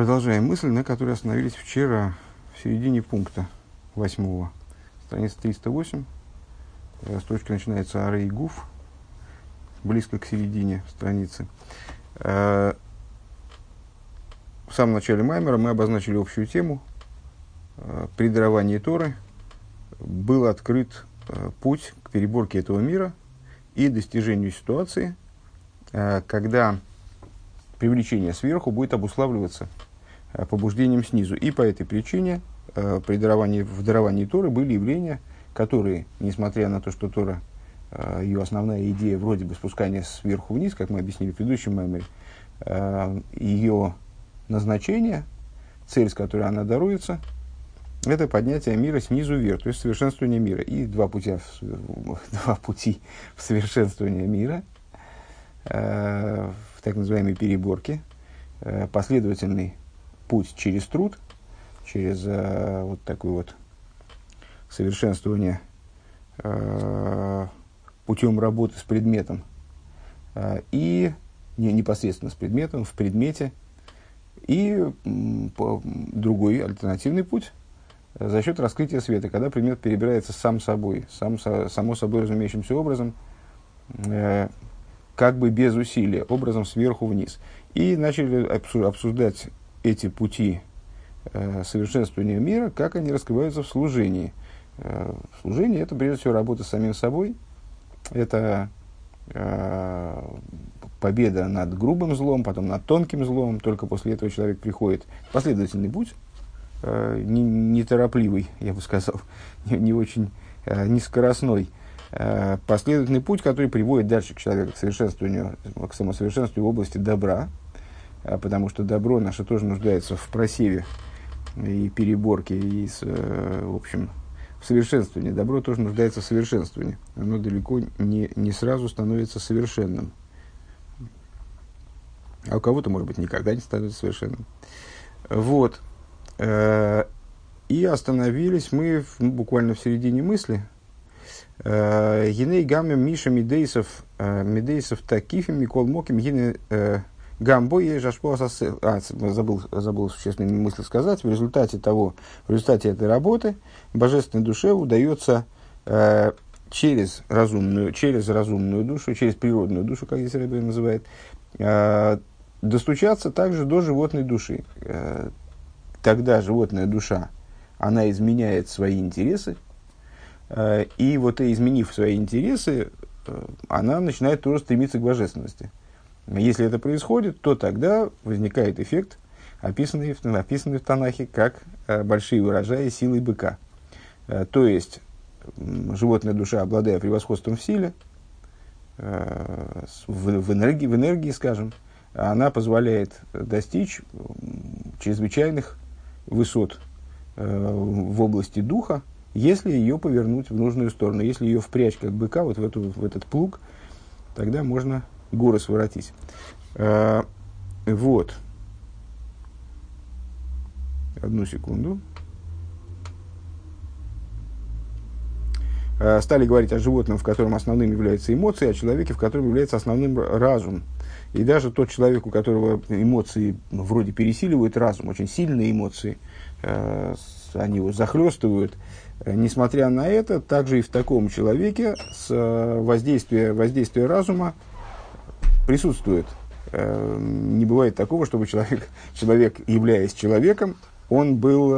Продолжаем мысль, на которой остановились вчера в середине пункта восьмого. Страница 308. Э, строчка начинается Ары и Гуф, близко к середине страницы. Э, в самом начале Маймера мы обозначили общую тему. Э, при даровании Торы был открыт путь к переборке этого мира и достижению ситуации, когда привлечение сверху будет обуславливаться э, побуждением снизу. И по этой причине э, при даровании, в даровании Торы были явления, которые, несмотря на то, что Тора, э, ее основная идея вроде бы спускания сверху вниз, как мы объяснили в предыдущем меморе, ее назначение, цель, с которой она даруется, это поднятие мира снизу вверх, то есть совершенствование мира. И два пути, два пути в совершенствование мира в так называемой переборке, э, последовательный путь через труд, через э, вот такое вот совершенствование э, путем работы с предметом и не, непосредственно с предметом, в предмете, и другой альтернативный путь за счет раскрытия света, когда предмет перебирается сам собой, сам, само собой разумеющимся образом, как бы без усилия, образом сверху вниз. И начали обсуждать эти пути э, совершенствования мира, как они раскрываются в служении. Э, служение – это, прежде всего, работа с самим собой, это э, победа над грубым злом, потом над тонким злом, только после этого человек приходит. Последовательный путь, э, неторопливый, не я бы сказал, не, не очень нескоростной – Э, последовательный путь, который приводит дальше к человеку, к совершенствованию, к самосовершенству в области добра, потому что добро наше тоже нуждается в просеве и переборке, и, э, в общем, в совершенствовании. Добро тоже нуждается в совершенствовании. Оно далеко не, не сразу становится совершенным. А у кого-то, может быть, никогда не становится совершенным. Вот. И остановились мы буквально в середине мысли – Гиней гамме Миша Медейсов, Медейсов такифим, Микол Моким, гине гамбо и жашпо А, забыл, забыл существенную мысль сказать. В результате того, в результате этой работы божественной душе удается э, через разумную, через разумную душу, через природную душу, как здесь Рэбби называет, э, достучаться также до животной души. Э, тогда животная душа, она изменяет свои интересы, Э, и вот изменив свои интересы, э, она начинает тоже стремиться к божественности. Если это происходит, то тогда возникает эффект, описанный, описанный в Танахе как э, большие урожаи силы быка. То есть, животная душа, обладая превосходством в силе, в, энергии, в энергии, скажем, она позволяет достичь чрезвычайных высот в области духа, если ее повернуть в нужную сторону, если ее впрячь как быка вот в, эту, в этот плуг, тогда можно горы своротить. А, вот. Одну секунду. А, стали говорить о животном, в котором основным являются эмоции, о человеке, в котором является основным разум. И даже тот человек, у которого эмоции вроде пересиливают разум, очень сильные эмоции, э, они его захлестывают, несмотря на это, также и в таком человеке с воздействие, воздействие разума присутствует. Э, не бывает такого, чтобы человек, человек, являясь человеком, он был,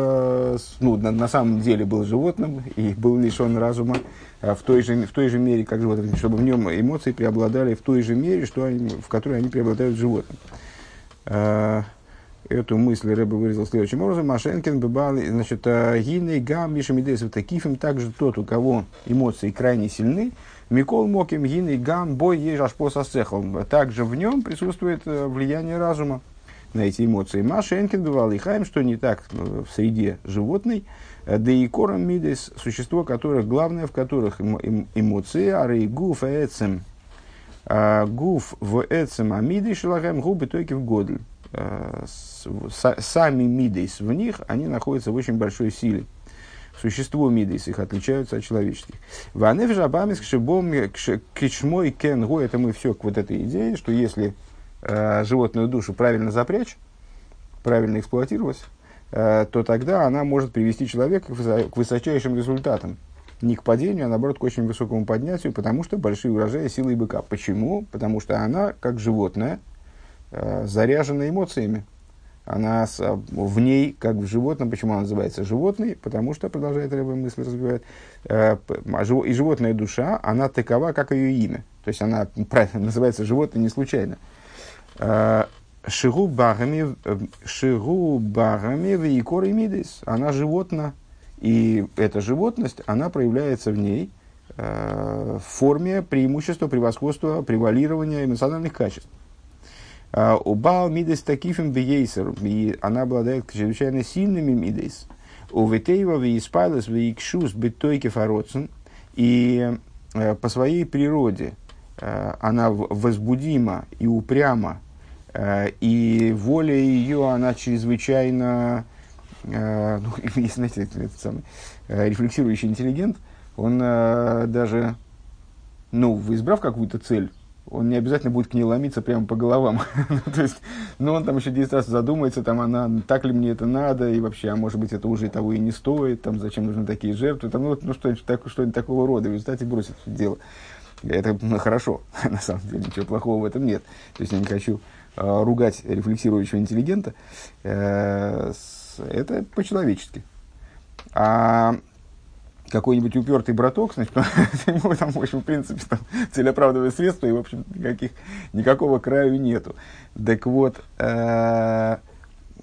ну, на, самом деле был животным и был лишен разума в той же, в той же мере, как животное, чтобы в нем эмоции преобладали в той же мере, что они, в которой они преобладают в животном. Эту мысль Рэбе выразил следующим образом. Машенкин бывал, значит, «А, гиней гам мишамидесов такифим, также тот, у кого эмоции крайне сильны, Микол Моким гиней гам бой ежаш пососехал. Также в нем присутствует э, влияние разума на эти эмоции. Машенкин бывал и хаем, что не так э, в среде животной, э, да и кором мидес, существо которых, главное в которых эмоции, ары гуф эцем, а, гуф в эцем амиды шелахем губы только в годль сами мидейс в них, они находятся в очень большой силе. Существо мидейс их отличаются от человеческих. Ванеф жабамис кшибом кишмой кенгу, это мы все к вот этой идее, что если э, животную душу правильно запрячь, правильно эксплуатировалась, э, то тогда она может привести человека к высочайшим результатам. Не к падению, а наоборот к очень высокому поднятию, потому что большие урожаи силы быка. Почему? Потому что она, как животное, э, заряжена эмоциями. Она с, в ней, как в животном, почему она называется животной? Потому что, продолжает Рэба мысль развивает, э, а и животная душа, она такова, как ее имя. То есть она называется животное не случайно. Барами, шигу барами и мидис. Она животна, и эта животность, она проявляется в ней э, в форме преимущества, превосходства, превалирования эмоциональных качеств. А, у Баал мидес такифим бейсер, и она обладает чрезвычайно сильными мидес. У Ветеева вейспайлес вейкшус бетойке фароцен, и э, по своей природе э, она возбудима и упряма Э, и воля ее, она чрезвычайно, ну, знаете, этот самый, рефлексирующий интеллигент, он даже, ну, избрав какую-то цель, он не обязательно будет к ней ломиться прямо по головам. Ну, то есть, ну, он там еще 10 раз задумается, там, она, так ли мне это надо, и вообще, а может быть, это уже того и не стоит, там, зачем нужны такие жертвы, там, ну, ну что-нибудь, так, что-нибудь такого рода, в результате бросит дело. Это ну, хорошо, на самом деле, ничего плохого в этом нет. То есть, я не хочу Э, ругать рефлексирующего интеллигента, э, это по-человечески. А какой-нибудь упертый браток, значит, ему там, в общем, в принципе, там, цель оправдывает и, в общем, никаких, никакого краю нету. Так вот, э,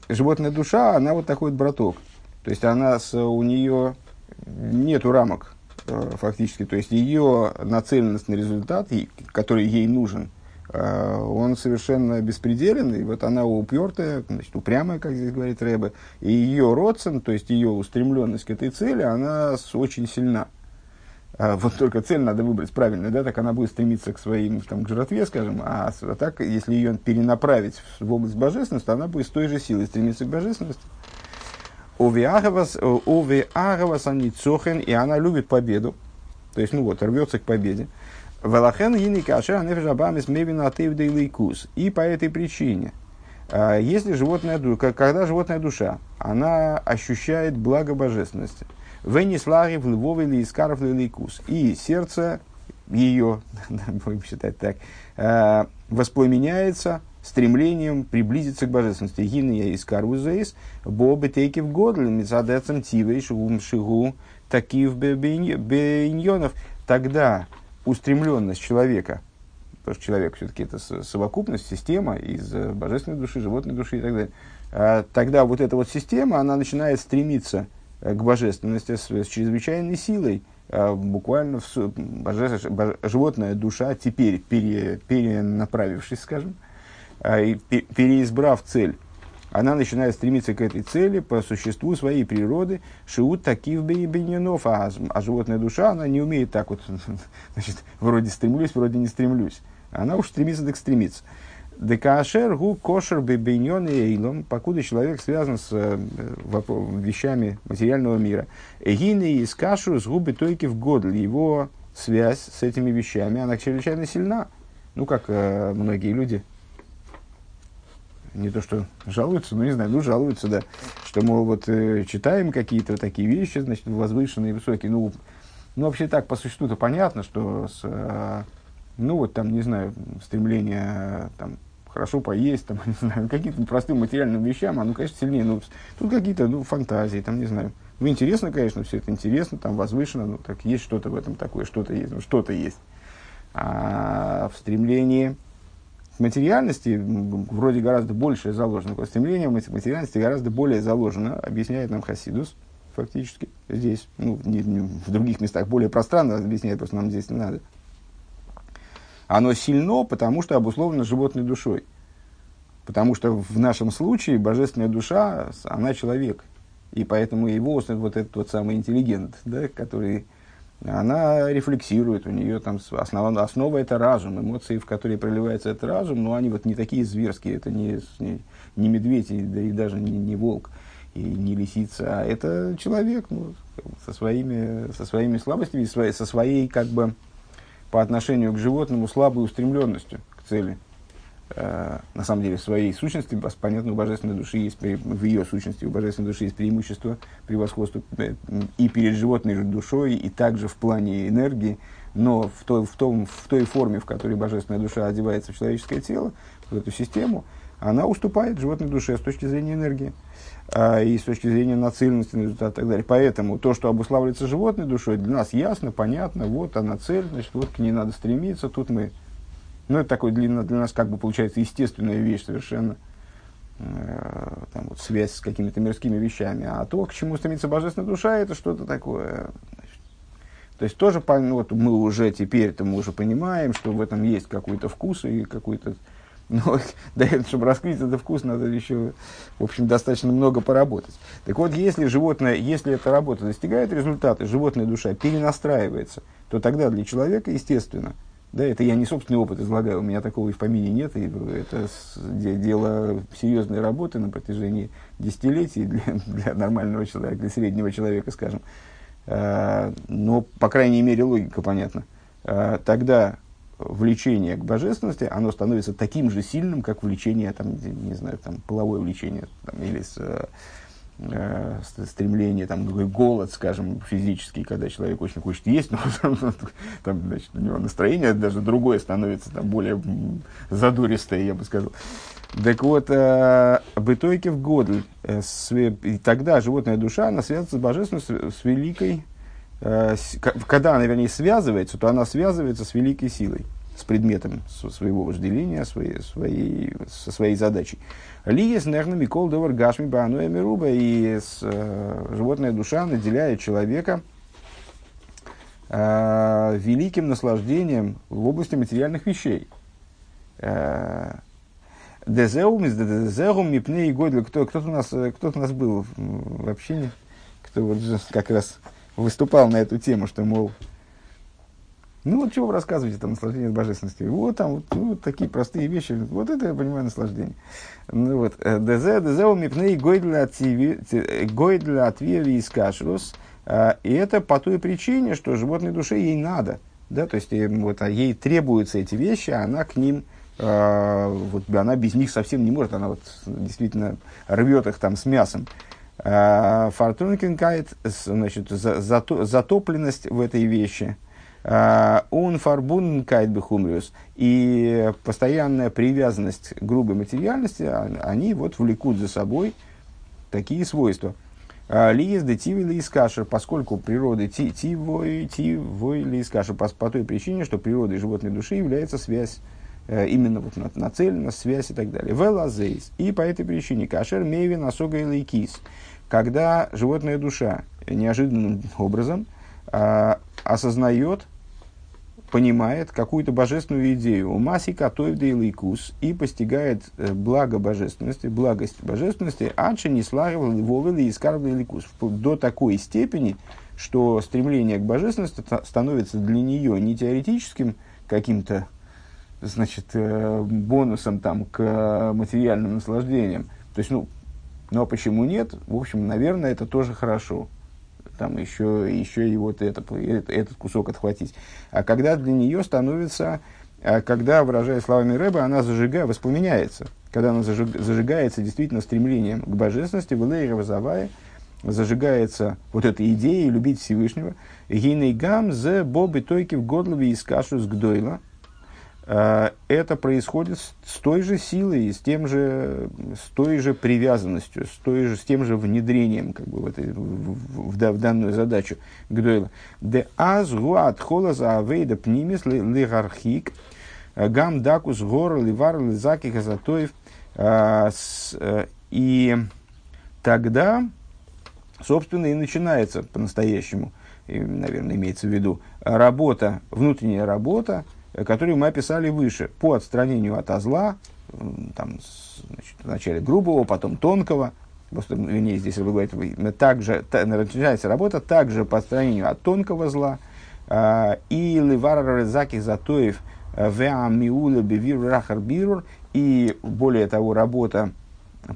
животная душа, она вот такой вот браток. То есть, она с, у нее нету рамок, э, фактически. То есть, ее нацеленность на результат, который ей нужен – он совершенно беспределен, и вот она упертая, значит, упрямая, как здесь говорит Рэбе, и ее родствен, то есть ее устремленность к этой цели, она очень сильна. А вот только цель надо выбрать правильно, да, так она будет стремиться к своим, там, к жратве, скажем, а, а так, если ее перенаправить в область божественности, она будет с той же силой стремиться к божественности. Овиагавас аницохен, и она любит победу, то есть, ну вот, рвется к победе. Велахен гини кашер нефешабамис мевина атеевда лейкус. И по этой причине, а, если животная душа, когда животная душа, она ощущает благо божественности, венеслаги в львове или искаров лейкус, и сердце ее, будем считать так, а, воспламеняется стремлением приблизиться к божественности. Гины я искар узейс, бобы теки в годле, мецадецам тивей шигум шигу, такив бейньонов. Тогда устремленность человека, потому что человек все-таки это совокупность, система из э, божественной души, животной души и так далее, а тогда вот эта вот система, она начинает стремиться э, к божественности с, с чрезвычайной силой, а буквально в, боже, животная душа, теперь пере, перенаправившись, скажем, а, и переизбрав цель она начинает стремиться к этой цели по существу своей природы. Шиут такив бейненов, а, а животная душа, она не умеет так вот, значит, вроде стремлюсь, вроде не стремлюсь. Она уж стремится, так стремится. Декашер гу кошер бейнен и эйлом, покуда человек связан с э, вещами материального мира. Эгины из кашу с губы тойки в год. Его связь с этими вещами, она чрезвычайно сильна. Ну, как э, многие люди не то что жалуются, но не знаю, ну жалуются, да, что, мол, вот э, читаем какие-то такие вещи, значит, возвышенные, высокие, ну, ну вообще так, по существу-то понятно, что с, э, ну вот там, не знаю, стремление там хорошо поесть, там, не знаю, каким-то простым материальным вещам, оно, конечно, сильнее, но тут какие-то, ну, фантазии, там, не знаю, ну, интересно, конечно, все это интересно, там, возвышено, ну, так есть что-то в этом такое, что-то есть, ну, что-то есть. А в стремлении материальности вроде гораздо большее заложено, стремление материальности гораздо более заложено, объясняет нам Хасидус, фактически, здесь, ну, не, не, в других местах более пространно объясняет, просто нам здесь не надо. Оно сильно, потому что обусловлено животной душой. Потому что в нашем случае божественная душа, она человек. И поэтому его вот этот вот самый интеллигент, да, который она рефлексирует, у нее там основа, основа это разум, эмоции, в которые проливается этот разум, но они вот не такие зверские, это не, не, не медведь, да и даже не, не волк, и не лисица, а это человек ну, со, своими, со своими слабостями, со своей как бы по отношению к животному слабой устремленностью к цели. Э, на самом деле, в своей сущности, понятно, у божественной души есть, в ее сущности, у божественной души есть преимущество, превосходство и перед животной душой, и также в плане энергии, но в той, в, том, в той форме, в которой божественная душа одевается в человеческое тело, в эту систему, она уступает животной душе с точки зрения энергии а, и с точки зрения нацеленности на результат и так далее. Поэтому то, что обуславливается животной душой, для нас ясно, понятно, вот она цель, значит, вот к ней надо стремиться, тут мы... Ну, это такой для, для нас как бы получается естественная вещь совершенно, э, там, вот, связь с какими-то мирскими вещами. А то, к чему стремится божественная душа, это что-то такое значит, то есть тоже ну, вот мы уже теперь -то мы уже понимаем, что в этом есть какой-то вкус и какой-то но для этого, чтобы раскрыть этот вкус, надо еще, в общем, достаточно много поработать. Так вот, если животное, если эта работа достигает результата, животная душа перенастраивается, то тогда для человека, естественно, да, это я не собственный опыт излагаю, у меня такого и в помине нет, и это дело серьезной работы на протяжении десятилетий для, для нормального человека, для среднего человека, скажем. А, но, по крайней мере, логика понятна. А, тогда влечение к божественности, оно становится таким же сильным, как влечение, там, не знаю, там, половое влечение, там, или с, э, стремление, там, голод, скажем, физический, когда человек очень хочет есть, но там, значит, у него настроение даже другое становится, там, более задуристое, я бы сказал. Так вот, э, в год, э, тогда животная душа, она связывается с божественностью, с великой когда она, вернее, связывается, то она связывается с великой силой, с предметом своего вожделения, своей, своей, со своей задачей. Лиес нерна микол довар гашми бануя мируба, и с, э, животная душа наделяет человека э, великим наслаждением в области материальных вещей. Э, Дезеум из дезеум мипней гойдл. Кто-то у нас, кто-то у нас был в общине, кто вот как раз выступал на эту тему, что, мол, ну вот чего вы рассказываете там наслаждение божественности? Вот там вот, ну, вот такие простые вещи. Вот это я понимаю наслаждение. Ну вот. Э, ДЗ, ДЗ у мипней гойдля отвери из кашрус. А, и это по той причине, что животной душе ей надо. Да, то есть вот, а ей требуются эти вещи, а она к ним Uh, вот она без них совсем не может, она вот действительно рвет их там с мясом. Э, Фортункинкайт, значит, затопленность в этой вещи. Он э, фарбункайт бехумриус. И постоянная привязанность к грубой материальности, а, они вот влекут за собой такие свойства. Э, Лиес де тиви лиес кашер, поскольку природы тивой, тивой лиес кашер, по, по той причине, что природой животной души является связь именно вот нацелена, связь и так далее. Велазейс. И по этой причине кашер мейвин осога и лейкис когда животная душа неожиданным образом а, осознает, понимает какую-то божественную идею, умаси катоев дейлайкус, и постигает э, благо божественности, благость божественности, адши не славил вовели и скарбли ликус, до такой степени, что стремление к божественности становится для нее не теоретическим каким-то значит, э, бонусом там, к материальным наслаждениям. То есть, ну, но почему нет? В общем, наверное, это тоже хорошо. Там еще, еще и вот это, этот кусок отхватить. А когда для нее становится, а когда, выражая словами Рэба, она зажигая, воспламеняется. Когда она зажиг, зажигается действительно стремлением к божественности, в Завая, зажигается вот эта идея любить Всевышнего. Гейней гам зе боби тойки в годлове из кашу с гдойла – Э, это происходит с той же силой, с, тем же, с той же привязанностью, с, той же, с тем же внедрением как бы, в, этой, в, в, в данную задачу Гдойла. Де аз гуат хола за авейда пнимис лигархик э, гам дакус гор ливар лизаки казатоев. Э, и тогда, собственно, и начинается по-настоящему, наверное, имеется в виду, работа, внутренняя работа, Э, которую мы описали выше, по отстранению от зла, там, значит, вначале грубого, потом тонкого, просто, вернее, здесь вы говорите, также, та, начинается работа также по отстранению от тонкого зла, э, и ливара резаки затоев э, веамиула бивир рахар и более того, работа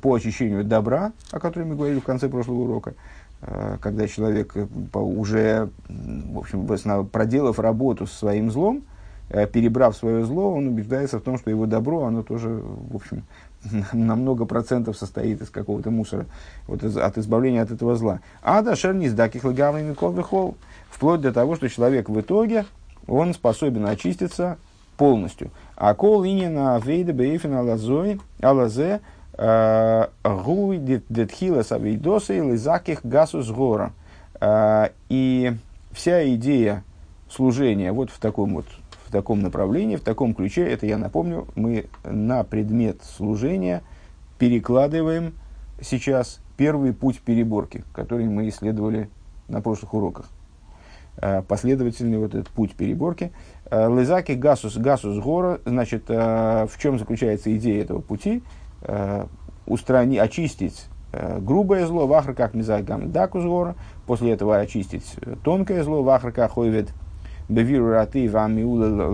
по очищению добра, о которой мы говорили в конце прошлого урока, э, когда человек уже, в общем, проделав работу с своим злом, перебрав свое зло, он убеждается в том, что его добро, оно тоже, в общем, на много процентов состоит из какого-то мусора, вот из, от избавления от этого зла. А да шерни с даких лагавными холл вплоть до того, что человек в итоге, он способен очиститься полностью. А кол на вейда бейфин алазой, алазе, э, гуй детхила савейдоса и лизаких гасус гора. Э, и вся идея служения вот в таком вот таком направлении, в таком ключе, это я напомню, мы на предмет служения перекладываем сейчас первый путь переборки, который мы исследовали на прошлых уроках. Э, последовательный вот этот путь переборки. Э, Лызаки гасус гасус гора, значит, э, в чем заключается идея этого пути? Устрани, очистить грубое зло, вахр как мизагам дакус гора, после этого очистить тонкое зло, вахр как хойвет бевиру раты вамиула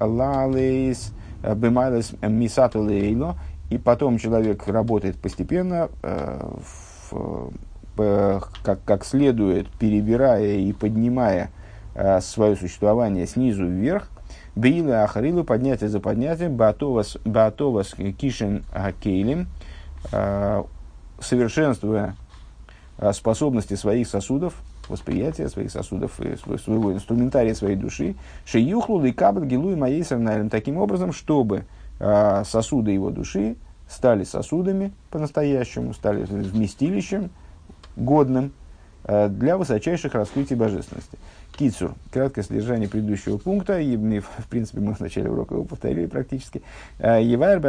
лалис бемайлис мисату лейло, и потом человек работает постепенно в как, как следует, перебирая и поднимая э, свое существование снизу вверх, Бейла Ахарилу, поднятие за поднятием, Баатовас, Баатовас Кишин Кейлим, э, совершенствуя э, способности своих сосудов, восприятия своих сосудов и своего инструментария своей души, Шеюхлу и Кабат Гилу и моей таким образом, чтобы э, сосуды его души стали сосудами по-настоящему, стали вместилищем, годным э, для высочайших раскрытий божественности. Кицур. Краткое содержание предыдущего пункта. И, в принципе, мы в начале урока его повторили практически. Э, Евайр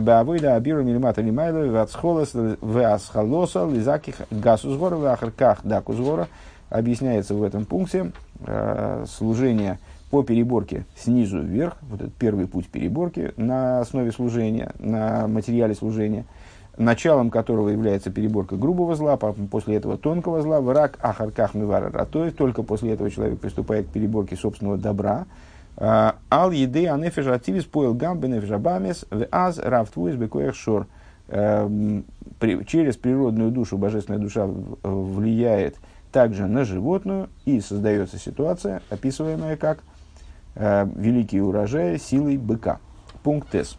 баавойда абиру милимата лимайло вацхолос васхалоса лизаких гасузгора вахарках дакузгора. Объясняется в этом пункте э, служение по переборке снизу вверх, вот этот первый путь переборки на основе служения, на материале служения – началом которого является переборка грубого зла, после этого тонкого зла, враг ахарках мивара ратоев, только после этого человек приступает к переборке собственного добра. А, Ал еды анефиш активис поел гам бенефиш абамес в аз рафтвуис бекоях шор. Эм, через природную душу божественная душа влияет также на животную, и создается ситуация, описываемая как э, великий урожай силой быка. Пункт С.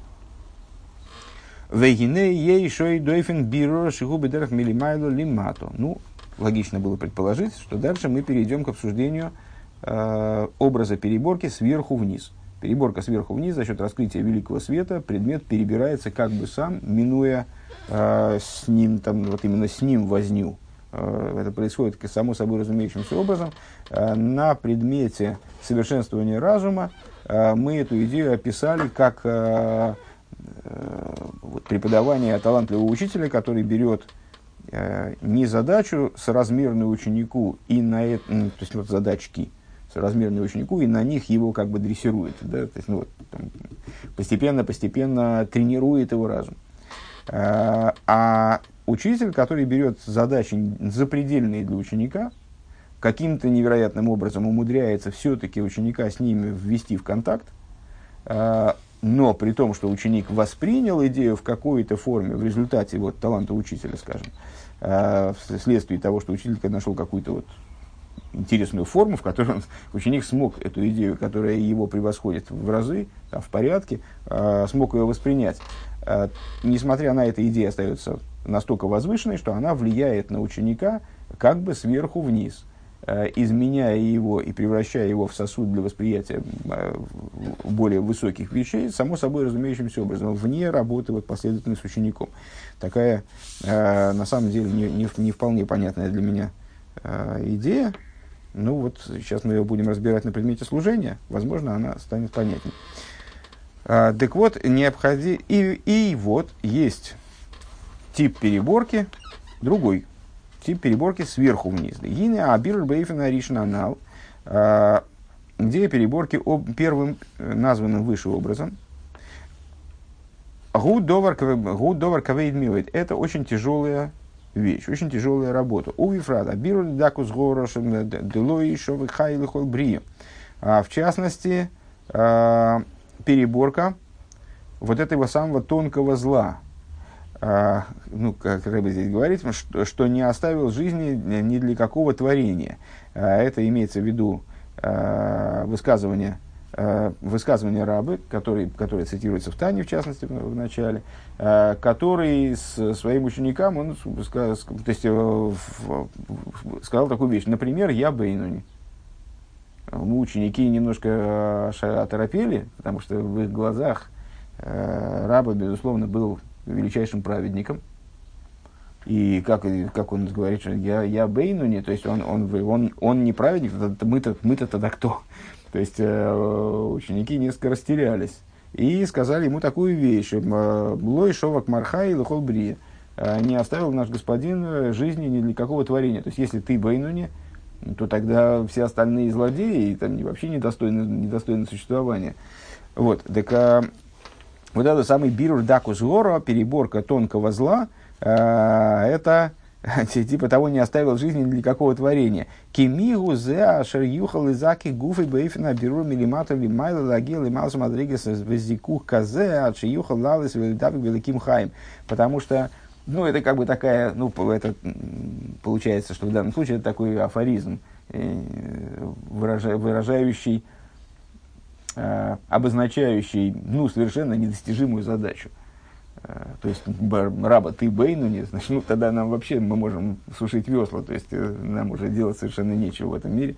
Вегине ей шой дойфен биро шигубы дерах лимато. Ну, логично было предположить, что дальше мы перейдем к обсуждению э, образа переборки сверху вниз. Переборка сверху вниз за счет раскрытия великого света, предмет перебирается как бы сам, минуя э, с ним, там, вот именно с ним возню. Э, это происходит само собой разумеющимся образом. Э, на предмете совершенствования разума э, мы эту идею описали как вот, преподавание талантливого учителя, который берет не задачу соразмерную ученику и на это, то есть вот задачки соразмерные ученику и на них его как бы дрессирует, да, то есть ну, вот, там, постепенно, постепенно тренирует его разум. А учитель, который берет задачи запредельные для ученика, каким-то невероятным образом умудряется все-таки ученика с ними ввести в контакт, э, но при том, что ученик воспринял идею в какой-то форме, в результате вот, таланта учителя, скажем, э, вследствие того, что учитель нашел какую-то вот интересную форму, в которой он, ученик смог эту идею, которая его превосходит в разы, там, в порядке, э, смог ее воспринять. Э, несмотря на это, идея остается настолько возвышенной, что она влияет на ученика как бы сверху вниз – Э, изменяя его и превращая его в сосуд для восприятия э, более высоких вещей, само собой разумеющимся образом, вне работы вот, последовательно с учеником. Такая, на самом деле, не, не, не вполне понятная для меня идея. Ну вот, сейчас мы ее будем разбирать на предмете служения, возможно, она станет понятнее. Так вот, необходи... и, и вот есть тип переборки, другой, тип переборки сверху вниз. Гине абир бейфена ришнанал, а, где переборки об, первым э, названным выше образом. Гуд довар кавейд милит. Это очень тяжелая вещь, очень тяжелая работа. У Вифрада биру дакус горошем делой шовы хайли брия. В частности, а, переборка вот этого самого тонкого зла, а, ну, как Рэбе здесь говорит, что, что не оставил жизни ни для какого творения. А, это имеется в виду а, высказывание высказывание рабы, который, которое цитируется в Тане, в частности, в, начале, который с своим ученикам, он сказал, то есть, э, сказал такую вещь, например, я Бейнуни. Ученики, немножко оторопели, потому что в их глазах раба, безусловно, был величайшим праведником. И как, как он говорит, что я, я Бейнуни, то есть он, он, он, он не праведник, мы-то, мы-то тогда кто? То есть э, ученики несколько растерялись. И сказали ему такую вещь. Лой шовак марха и лохол. Не оставил наш господин жизни ни для какого творения. То есть, если ты Бейнуни, то тогда все остальные злодеи там, вообще недостойны, недостойны существования. Вот, так а, вот этот самый бирур дакус гора, переборка тонкого зла, а, это типа того не оставил жизни для какого творения. Кемигу зе ашер юхал изаки гуфы бейфина беру милиматор лимайла лагил лималс мадригес везикух казе ачи юхал лалис велидавик великим хаим. Потому что ну, это как бы такая, ну, это получается, что в данном случае это такой афоризм, э, выражающий, э, обозначающий, ну, совершенно недостижимую задачу. Э, то есть раба ты бейну не значит, ну тогда нам вообще мы можем сушить весла, то есть нам уже делать совершенно нечего в этом мире.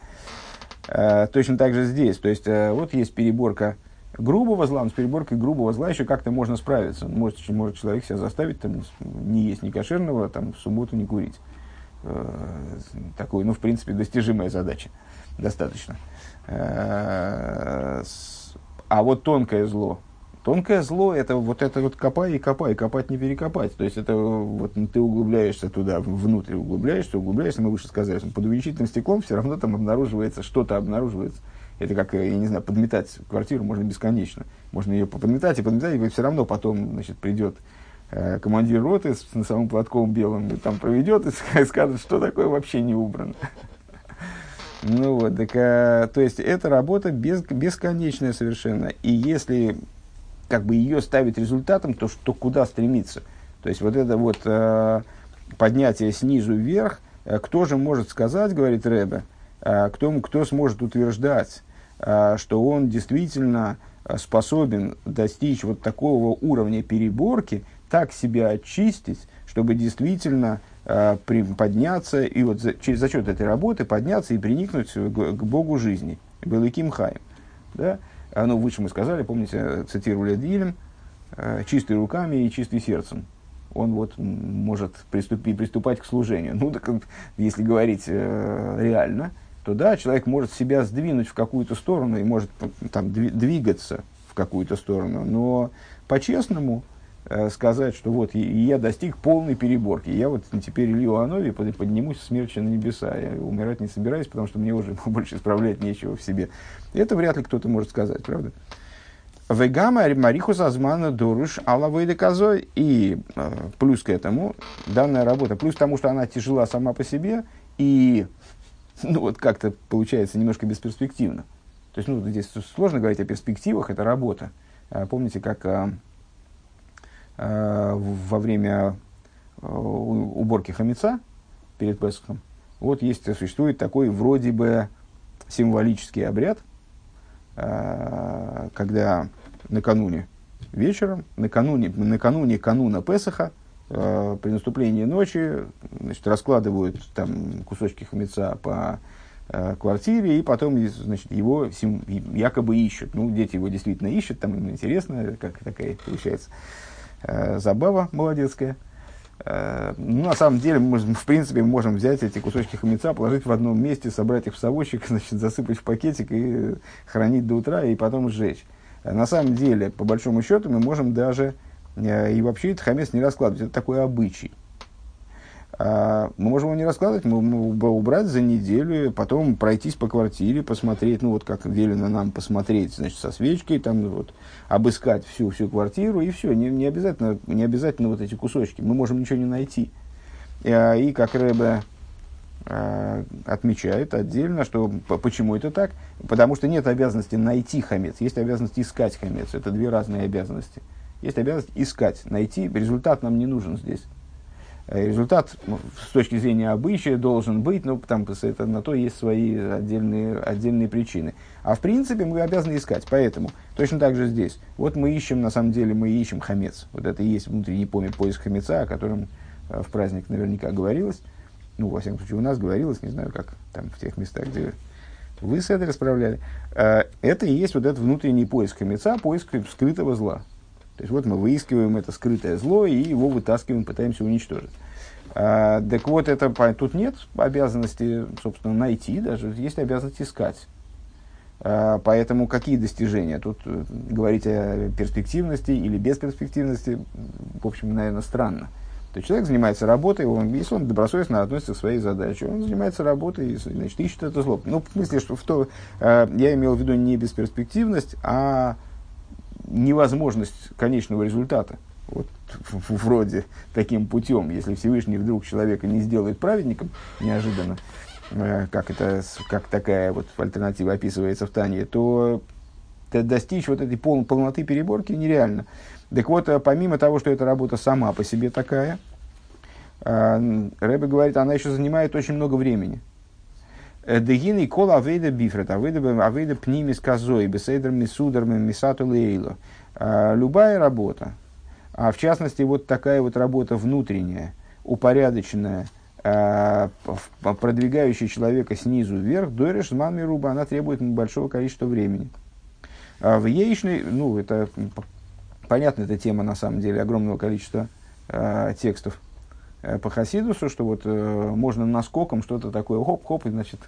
Точно так же здесь, то есть вот есть переборка грубого зла, но с переборкой грубого зла еще как-то можно справиться. Может, может человек себя заставить там, не есть ни кошерного, там, в субботу не курить. Такой, ну, в принципе, достижимая задача. Достаточно. А вот тонкое зло, Тонкое зло это вот это вот копай и копай, копать не перекопать. То есть это вот ты углубляешься туда, внутрь углубляешься, углубляешься, мы выше сказали, под увеличительным стеклом все равно там обнаруживается, что-то обнаруживается. Это как, я не знаю, подметать квартиру можно бесконечно. Можно ее подметать и подметать, и все равно потом значит, придет э, командир роты с носовым платком белым, и там проведет и скажет, что такое вообще не убрано. Ну вот, так, а, то есть это работа без, бесконечная совершенно. И если как бы ее ставить результатом, то что куда стремиться. То есть вот это вот э, поднятие снизу вверх, э, кто же может сказать, говорит Рэбе, э, кто, кто сможет утверждать, э, что он действительно э, способен достичь вот такого уровня переборки, так себя очистить, чтобы действительно э, подняться и вот за, за счет этой работы подняться и приникнуть к, Богу жизни, Белыким Хаем. Да? ну, выше мы сказали, помните, цитировали Дилем, э, чистый руками и чистый сердцем. Он вот может приступить, приступать к служению. Ну, так, если говорить э, реально, то да, человек может себя сдвинуть в какую-то сторону и может там двигаться в какую-то сторону, но по-честному э, сказать, что вот я достиг полной переборки, я вот теперь Илью Анови поднимусь с смерча на небеса, я умирать не собираюсь, потому что мне уже больше исправлять нечего в себе. Это вряд ли кто-то может сказать, правда? Вегама Марихус Азмана Доруш Аллавойда Козой. И э, плюс к этому, данная работа, плюс к тому, что она тяжела сама по себе, и ну, вот как-то получается немножко бесперспективно. То есть, ну, здесь сложно говорить о перспективах, это работа. А, помните, как а, а, во время уборки хамеца перед Песхом, вот есть, существует такой вроде бы символический обряд – когда накануне вечером, накануне, накануне кануна Песаха, э, при наступлении ночи, значит, раскладывают там кусочки хамеца по э, квартире, и потом значит, его сим, якобы ищут. Ну, дети его действительно ищут, там им интересно, как такая получается э, забава молодецкая. Э, ну, на самом деле, мы, в принципе, можем взять эти кусочки хомяца, положить в одном месте, собрать их в совочек, значит, засыпать в пакетик и хранить до утра, и потом сжечь. Э, на самом деле, по большому счету, мы можем даже и вообще этот хамец не раскладывать. Это такой обычай. А, мы можем его не раскладывать, мы можем убрать за неделю, потом пройтись по квартире, посмотреть, ну вот как велено нам посмотреть, значит, со свечкой, там вот, обыскать всю, всю квартиру, и все, не, не, обязательно, не обязательно вот эти кусочки, мы можем ничего не найти. И, а, и как Рэбе а, отмечает отдельно, что почему это так, потому что нет обязанности найти хамец, есть обязанность искать хамец, это две разные обязанности. Есть обязанность искать, найти, результат нам не нужен здесь. Э, результат ну, с точки зрения обычая должен быть, но там это, на то есть свои отдельные, отдельные причины. А в принципе мы обязаны искать. Поэтому точно так же здесь. Вот мы ищем, на самом деле, мы ищем хамец. Вот это и есть внутренний поме поиск хамеца, о котором э, в праздник наверняка говорилось. Ну, во всяком случае, у нас говорилось, не знаю, как там в тех местах, где вы с этой расправляли. Э, это и есть вот этот внутренний поиск хамеца, поиск скрытого зла. То есть вот мы выискиваем это скрытое зло и его вытаскиваем, пытаемся уничтожить. А, так вот, это, тут нет обязанности, собственно, найти, даже есть обязанность искать. А, поэтому какие достижения? Тут э, говорить о перспективности или бесперспективности, в общем, наверное, странно. То есть человек занимается работой, он, если он добросовестно относится к своей задаче, он занимается работой значит, ищет это зло. Ну, в смысле, что в то, э, я имел в виду не бесперспективность, а невозможность конечного результата. Вот вроде таким путем, если Всевышний вдруг человека не сделает праведником неожиданно, э, как, это, как такая вот альтернатива описывается в Тане, то достичь вот этой пол, полноты переборки нереально. Так вот, э, помимо того, что эта работа сама по себе такая, э, Рэбе говорит, она еще занимает очень много времени. Дегины кол авейда бифрет, авейда, авейда пнимис козой, бесейдер мисудер мисату лейло. А, любая работа, а в частности вот такая вот работа внутренняя, упорядоченная, а, продвигающая человека снизу вверх, дойреш ман руба, она требует большого количества времени. А в яичной, ну, это понятно, эта тема на самом деле огромного количества э, текстов Э, по Хасидусу, что вот э, можно наскоком что-то такое, хоп-хоп, и, значит,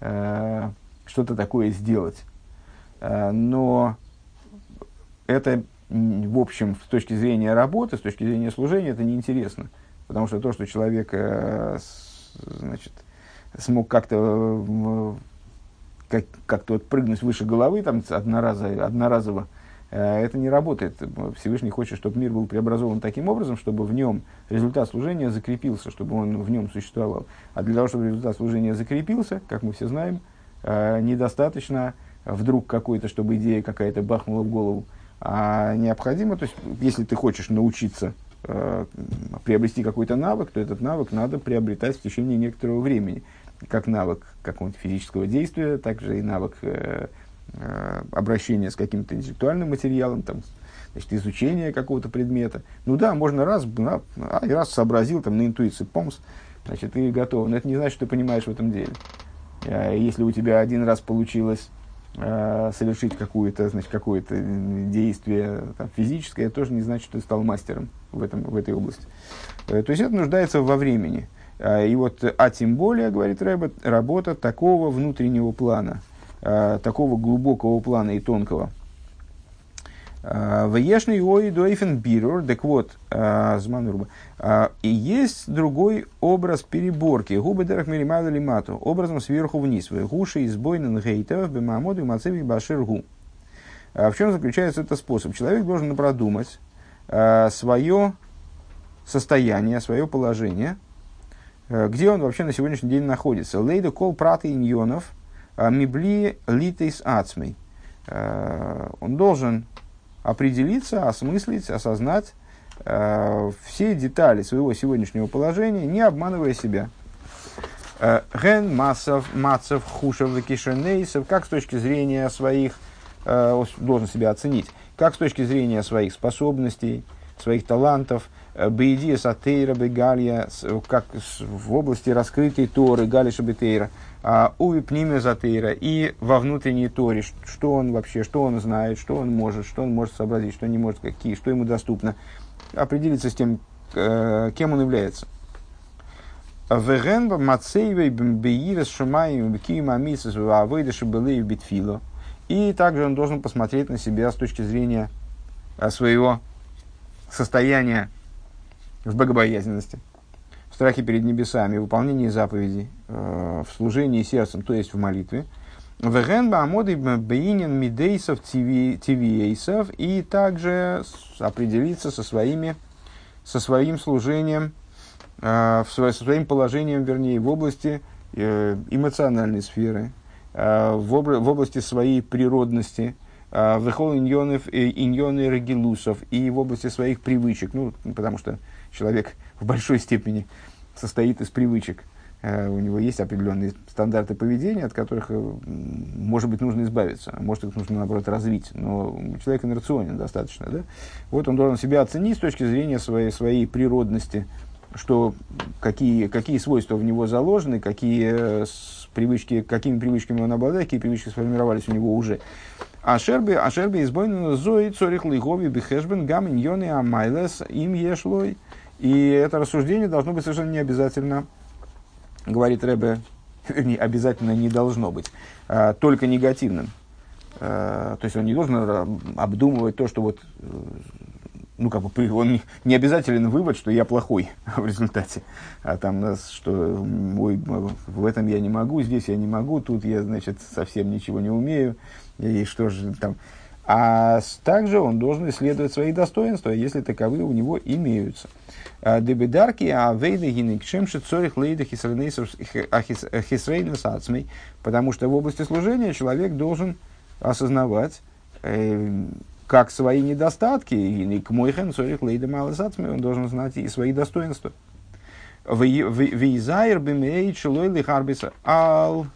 э, что-то такое сделать. Э, но это, в общем, с точки зрения работы, с точки зрения служения, это неинтересно. Потому что то, что человек э, значит, смог как-то э, как, как-то вот прыгнуть выше головы там, одноразово, одноразово Э, это не работает. Всевышний хочет, чтобы мир был преобразован таким образом, чтобы в нем результат служения закрепился, чтобы он в нем существовал. А для того, чтобы результат служения закрепился, как мы все знаем, э, недостаточно вдруг какой-то, чтобы идея какая-то бахнула в голову, а необходимо, то есть, если ты хочешь научиться э, приобрести какой-то навык, то этот навык надо приобретать в течение некоторого времени. Как навык какого-то физического действия, так же и навык Э, обращение с каким-то интеллектуальным материалом, там, значит, изучение какого-то предмета. Ну да, можно раз, на, а, раз сообразил там, на интуиции, помс, значит, ты готов. Но это не значит, что ты понимаешь в этом деле. А если у тебя один раз получилось э, совершить какое-то, значит, какое-то действие там, физическое, это тоже не значит, что ты стал мастером в, этом, в этой области. Э, то есть это нуждается во времени. И вот, а тем более, говорит Рэббет, работа такого внутреннего плана – э, такого глубокого плана и тонкого. Э, Вешный ой дойфен бирур, так вот, э, э, и есть другой образ переборки. Губы дерах миримада лимату, образом сверху вниз. Гуши избойнен гейтов, бемамоду и мацеви баширгу. В чем заключается этот способ? Человек должен продумать свое состояние, свое положение, где он вообще на сегодняшний день находится. Лейда кол праты иньонов – мибли литейс ацмей. А, он должен определиться, осмыслить, осознать а, все детали своего сегодняшнего положения, не обманывая себя. Ген массов, мацев, хушев, кишенейсов, как с точки зрения своих, должен себя оценить, как с точки зрения своих способностей, своих талантов, бейдия сатейра бегалья, как в области раскрытой Торы, галиша бетейра, а, у Випниме Затейра и во внутренней Торе, что он вообще, что он знает, что он может, что он может сообразить, что не может, какие, что ему доступно, определиться с тем, э, кем он является. Вегенба Мацейвей Бейирес Шумаем Бекима Мисас Вавейдаши Белей Битфило. И также он должен посмотреть на себя с точки зрения э, своего состояния в богобоязненности в страхе перед небесами, в выполнении заповедей, э, в служении сердцем, то есть в молитве. Веген баамоды бейнин мидейсов тивиейсов и также определиться со, своими, со своим служением, э, со своим положением, вернее, в области э, эмоциональной сферы, в области своей природности, в иньонов иньоны регилусов и в области своих привычек, ну, потому что человек в большой степени состоит из привычек. Э, у него есть определенные стандарты поведения, от которых, э, может быть, нужно избавиться, а может их нужно, наоборот, развить. Но человек инерционен достаточно. Да? Вот он должен себя оценить с точки зрения своей, своей природности, что какие, какие свойства в него заложены, какие привычки, какими привычками он обладает, какие привычки сформировались у него уже. А шерби, а шерби избойнен зои цорих лигови бихешбен гамин йоны амайлес им ешлой. И это рассуждение должно быть совершенно не обязательно, говорит Рэбе, не, обязательно не должно быть, а, только негативным. А, то есть он не должен обдумывать то, что вот ну, как бы, он не, не обязателен вывод, что я плохой в результате. А там, что ой, в этом я не могу, здесь я не могу, тут я, значит, совсем ничего не умею. И что же там. А также он должен исследовать свои достоинства, если таковые у него имеются. А дебедарки, а вейда гинекшем шицорих лейда хисрейнес ацмей, потому что в области служения человек должен осознавать, э, как свои недостатки, и к мойхен цорих лейда малосацми, он должен знать и свои достоинства. Визайр бимей чилой лихарбиса ал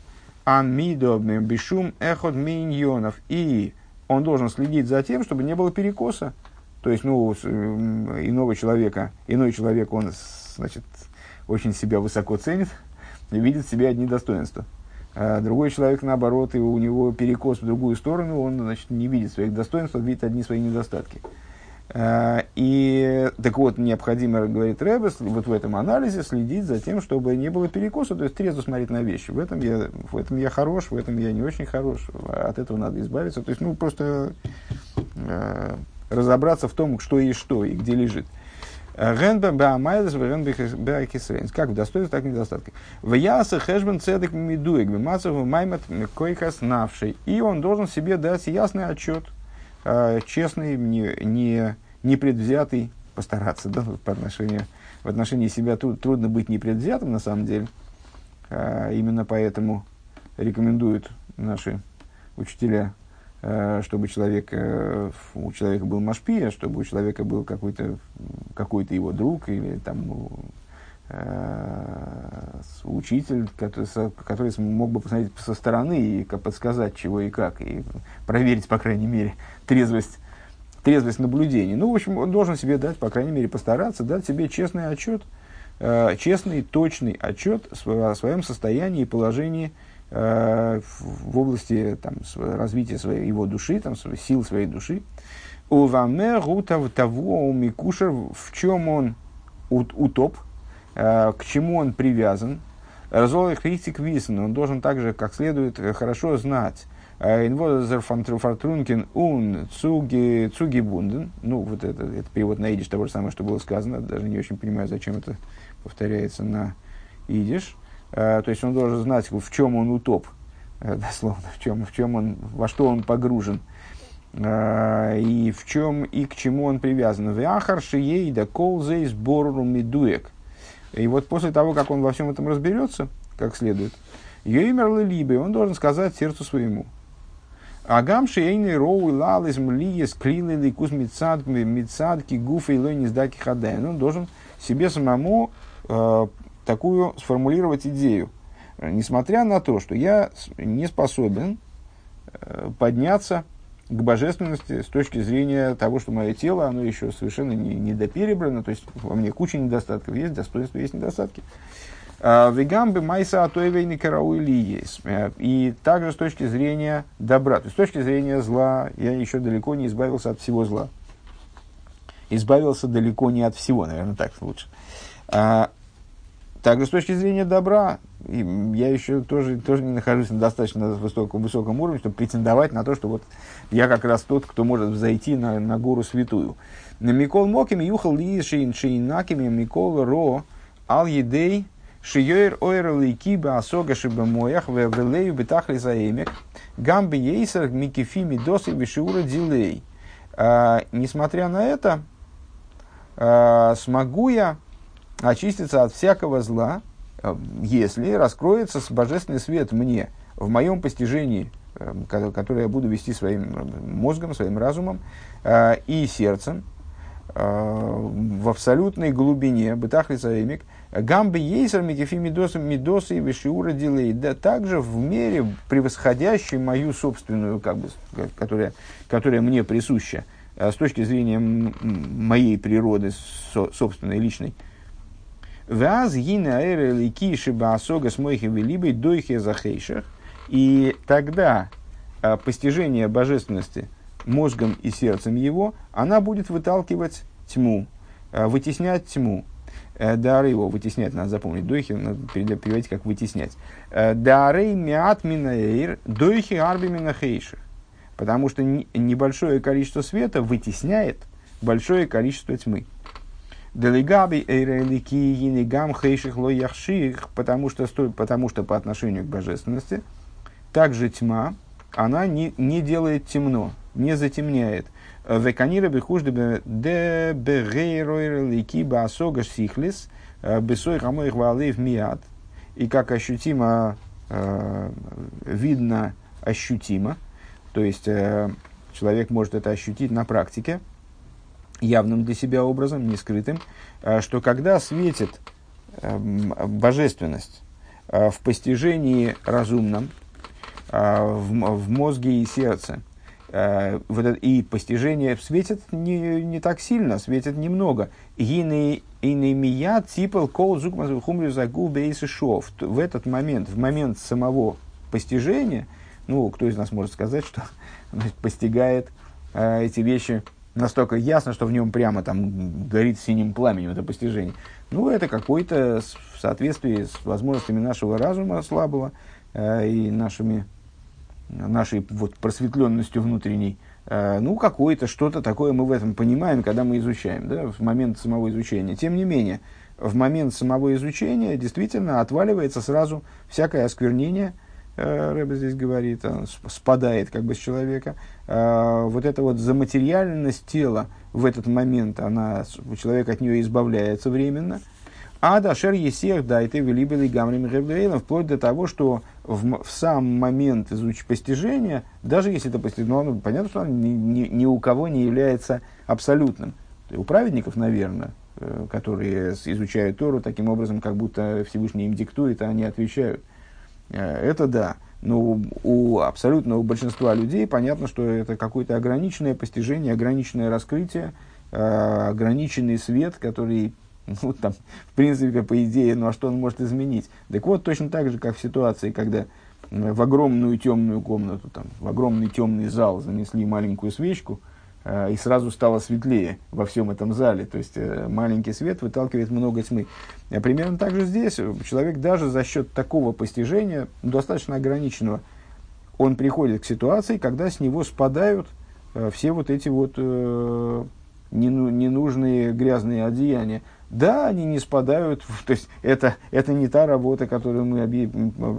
амидо бешум эхот миньонов. И он должен следить за тем, чтобы не было перекоса. То есть, ну, иного человека, иной человек, он, значит, очень себя высоко ценит видит в себе одни достоинства. А другой человек, наоборот, и у него перекос в другую сторону, он значит, не видит своих достоинств, он видит одни свои недостатки. А, и так вот, необходимо, говорит Рэбес, вот в этом анализе следить за тем, чтобы не было перекоса, то есть трезво смотреть на вещи. В этом, я, в этом я хорош, в этом я не очень хорош, от этого надо избавиться. То есть, ну, просто э, разобраться в том, что и что, и где лежит. Как в достоинстве, так и в недостатке. В яса хэшбен цедек мидуек, бемацев маймет койкас навший. И он должен себе дать ясный отчет, э, честный, не, не, непредвзятый, постараться да, по отношению, в отношении себя трудно быть непредвзятым на самом деле. Э, именно поэтому рекомендуют наши учителя Э, чтобы человек, э, у человека был машпия, чтобы у человека был какой-то какой его друг или там, учитель, который, который мог бы посмотреть со стороны и подсказать, чего и как, и проверить, по крайней мере, трезвость, трезвость наблюдений. Ну, в общем, он должен себе дать, по крайней мере, постараться дать себе честный отчет, честный, точный отчет о своем состоянии и положении Э, в области там, развития своей, его души, там, сил своей души. У Вамерутав того Микушер, в чем он утоп, э, к чему он привязан. Разолых критик висен, он должен также как следует э, хорошо знать. Инвозер фартрункен ун цуги бунден. Ну, вот это, это перевод на идиш того же самого, что было сказано. Даже не очень понимаю, зачем это повторяется на идиш. Э, то есть он должен знать, в чем он утоп, э, дословно, в чем, в чем он, во что он погружен, э, и в чем и к чему он привязан. Вяхар шиейда колзейс бору медуек. И вот после того, как он во всем этом разберется, как следует, Йоймер либо он должен сказать сердцу своему. Агам шейный роу лалис млиес клины ликус мицад мицад кигуфа и лойнис даки хадайн. Он должен себе самому такую сформулировать идею. Несмотря на то, что я не способен э, подняться к божественности с точки зрения того, что мое тело, оно еще совершенно не, не доперебрано, то есть во мне куча недостатков, есть достоинства, есть недостатки. А, Вегамбы майса атоевейни карауили есть. Э, и также с точки зрения добра, то есть с точки зрения зла, я еще далеко не избавился от всего зла. Избавился далеко не от всего, наверное, так лучше. Также с точки зрения добра, я еще тоже, тоже не нахожусь на достаточно высоком, высоком уровне, чтобы претендовать на то, что вот я как раз тот, кто может взойти на, на гору святую. Микол Мокими юхал ли шейнакими Микол Ро ал едей шиёйр ойр лейкиба асога шибамоях веврелею бетахли заэмек гамби ейсер микифими досы вишиура дилей. А, несмотря на это, а, смогу я очиститься от всякого зла, э, если раскроется божественный свет мне в моем постижении, э, которое я буду вести своим мозгом, своим разумом э, и сердцем, в абсолютной глубине, бытахлисаэмик, гамбы ейсер микефи медосы медосы и вишиура дилей, да также в мере превосходящей мою собственную, как бы, которая, которая мне присуща, с точки зрения моей природы, собственной, личной. Ваз гина эры лики шиба асога с мойхи велибой дойхе захейших. И тогда постижение божественности – мозгом и сердцем его, она будет выталкивать тьму, э, вытеснять тьму. Э, Дары его вытеснять, надо запомнить, дойхи надо переводить как вытеснять. Э, Дары мят минаэйр, дойхи арби минахейших. Потому что небольшое количество света вытесняет большое количество тьмы. Делегаби эйрелики гинегам хейших лояхших, потому что, потому что по отношению к божественности, также тьма, она не, не делает темно, не затемняет. Веканира бихужды де бегейройр лики басога сихлис э, бесой хамой хвалев миат. И как ощутимо, э, видно ощутимо, то есть э, человек может это ощутить на практике, явным для себя образом, не скрытым, что когда светит божественность в постижении разумном, в мозге и сердце, и постижение светит не, не так сильно, светит немного. Гины мия типал кол хумрю загу шов. В этот момент, в момент самого постижения, ну, кто из нас может сказать, что значит, постигает эти вещи настолько ясно, что в нем прямо там горит синим пламенем это постижение. Ну, это какой-то в соответствии с возможностями нашего разума слабого э, и нашими нашей вот просветленностью внутренней, э, ну, какое-то что-то такое мы в этом понимаем, когда мы изучаем, да, в момент самого изучения. Тем не менее, в момент самого изучения действительно отваливается сразу всякое осквернение, Рэбе здесь говорит, спадает как бы с человека. Э, вот эта вот заматериальность тела в этот момент, она, человек от нее избавляется временно – а дашер есех дайте велибели гамрим гевлейлом, вплоть до того, что в, в сам момент изуч постижения, даже если это постижение, ну, понятно, что он ни, ни, ни у кого не является абсолютным. У праведников, наверное, э, которые изучают Тору таким образом, как будто Всевышний им диктует, а они отвечают. Э, это да. Но у абсолютного большинства людей понятно, что это какое-то ограниченное постижение, ограниченное раскрытие, э, ограниченный свет, который Ну, там, в принципе, по идее, ну а что он может изменить? Так вот, точно так же, как в ситуации, когда в огромную темную комнату, там, в огромный темный зал занесли маленькую свечку, э, и сразу стало светлее во всем этом зале. То есть э, маленький свет выталкивает много тьмы. А примерно так же здесь человек даже за счет такого постижения, достаточно ограниченного, он приходит к ситуации, когда с него спадают э, все вот эти вот э, ненужные грязные одеяния. Да, они не спадают, то есть это, это не та работа, которую мы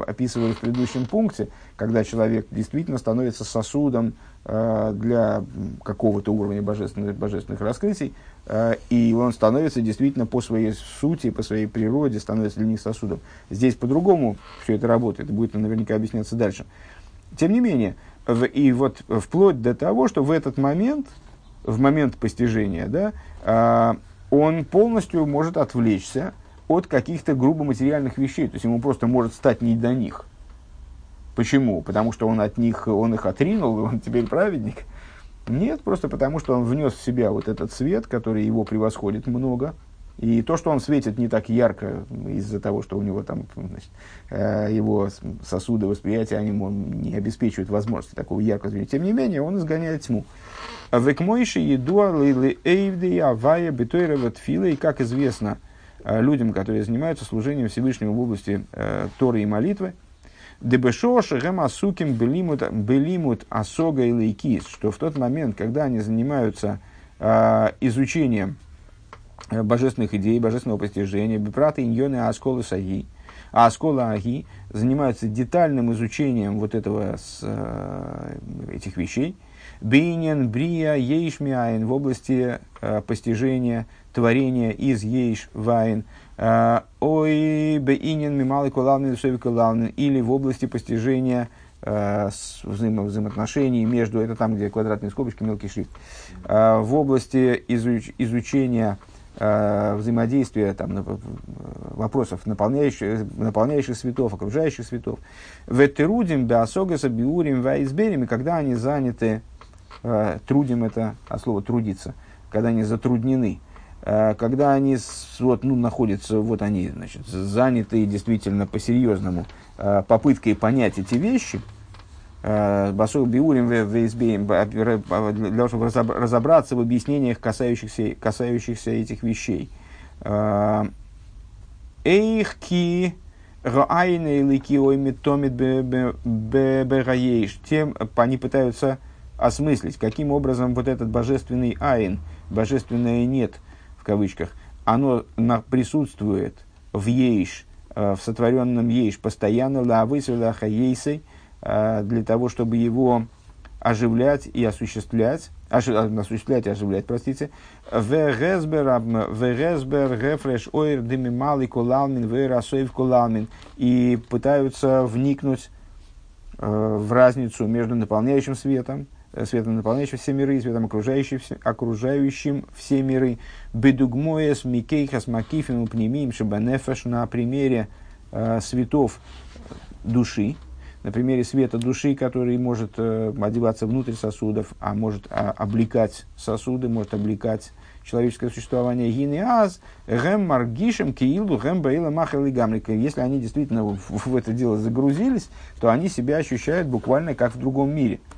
описывали в предыдущем пункте, когда человек действительно становится сосудом э, для какого-то уровня божественных, божественных раскрытий, э, и он становится действительно по своей сути, по своей природе, становится для них сосудом. Здесь по-другому все это работает, будет наверняка объясняться дальше. Тем не менее, в, и вот вплоть до того, что в этот момент, в момент постижения, да, э, он полностью может отвлечься от каких-то грубо материальных вещей. То есть ему просто может стать не до них. Почему? Потому что он от них, он их отринул, он теперь праведник. Нет, просто потому что он внес в себя вот этот свет, который его превосходит много, и то, что он светит не так ярко из-за того, что у него там значит, э, его сосуды восприятия, они ему не обеспечивают возможности такого яркого зрения. Тем не менее, он изгоняет тьму. Векмойши едуа лейли эйвды авая бетойрева тфила. И как известно э, людям, которые занимаются служением Всевышнего в области э, Торы и молитвы, Дебешош гемасуким белимут, белимут асога и лейкис, что в тот момент, когда они занимаются э, изучением Э, божественных идей, божественного постижения, бипраты иньоны асколы саги. А аскола аги занимаются детальным изучением вот этого, с, э, этих вещей. Бейнен, брия, ейш миаин в области э, постижения, творения из ейш вайн. Ой, бейнен мималый кулавный или в области постижения э, взаимо, взаимоотношений между, это там, где квадратные скобочки, мелкий шрифт, э, в области изуч, изучения э, взаимодействия там, вопросов наполняющих, наполняющих светов, окружающих светов. Ветерудим, беосогаса, биурим, вайсберим, и когда они заняты, э, трудим это от слова трудиться, когда они затруднены, э, когда они вот, ну, находятся, вот они значит, заняты действительно по-серьезному э, попыткой понять эти вещи, э, Басу Биурим для того, чтобы разобраться в объяснениях, касающихся, касающихся этих вещей. Эйх ки раайны лики оймитомит бегаейш. Тем они пытаются осмыслить, каким образом вот этот божественный айн, божественное нет, в кавычках, оно присутствует в ейш, э, в сотворенном ейш постоянно, лавысвеляха ейсой, э, для того, чтобы его оживлять и осуществлять, осуществлять и оживлять, простите, гефреш, ойр, дымималый, кулалмин, вейрасоев, кулалмин, и пытаются вникнуть э, в разницу между наполняющим светом, Э, светом наполняющим все миры, светом окружающим, окружающим все миры. Бедугмоес, Микейхас, Макифим, Пнемим, Шабанефеш на примере э, светов души, на примере света души, который может э, одеваться внутрь сосудов, а может а, облекать сосуды, может облекать человеческое существование гины аз, гэм маргишем киилу гэм баила махали гамрика. Если они действительно в, в это дело загрузились, то они себя ощущают буквально как в другом мире –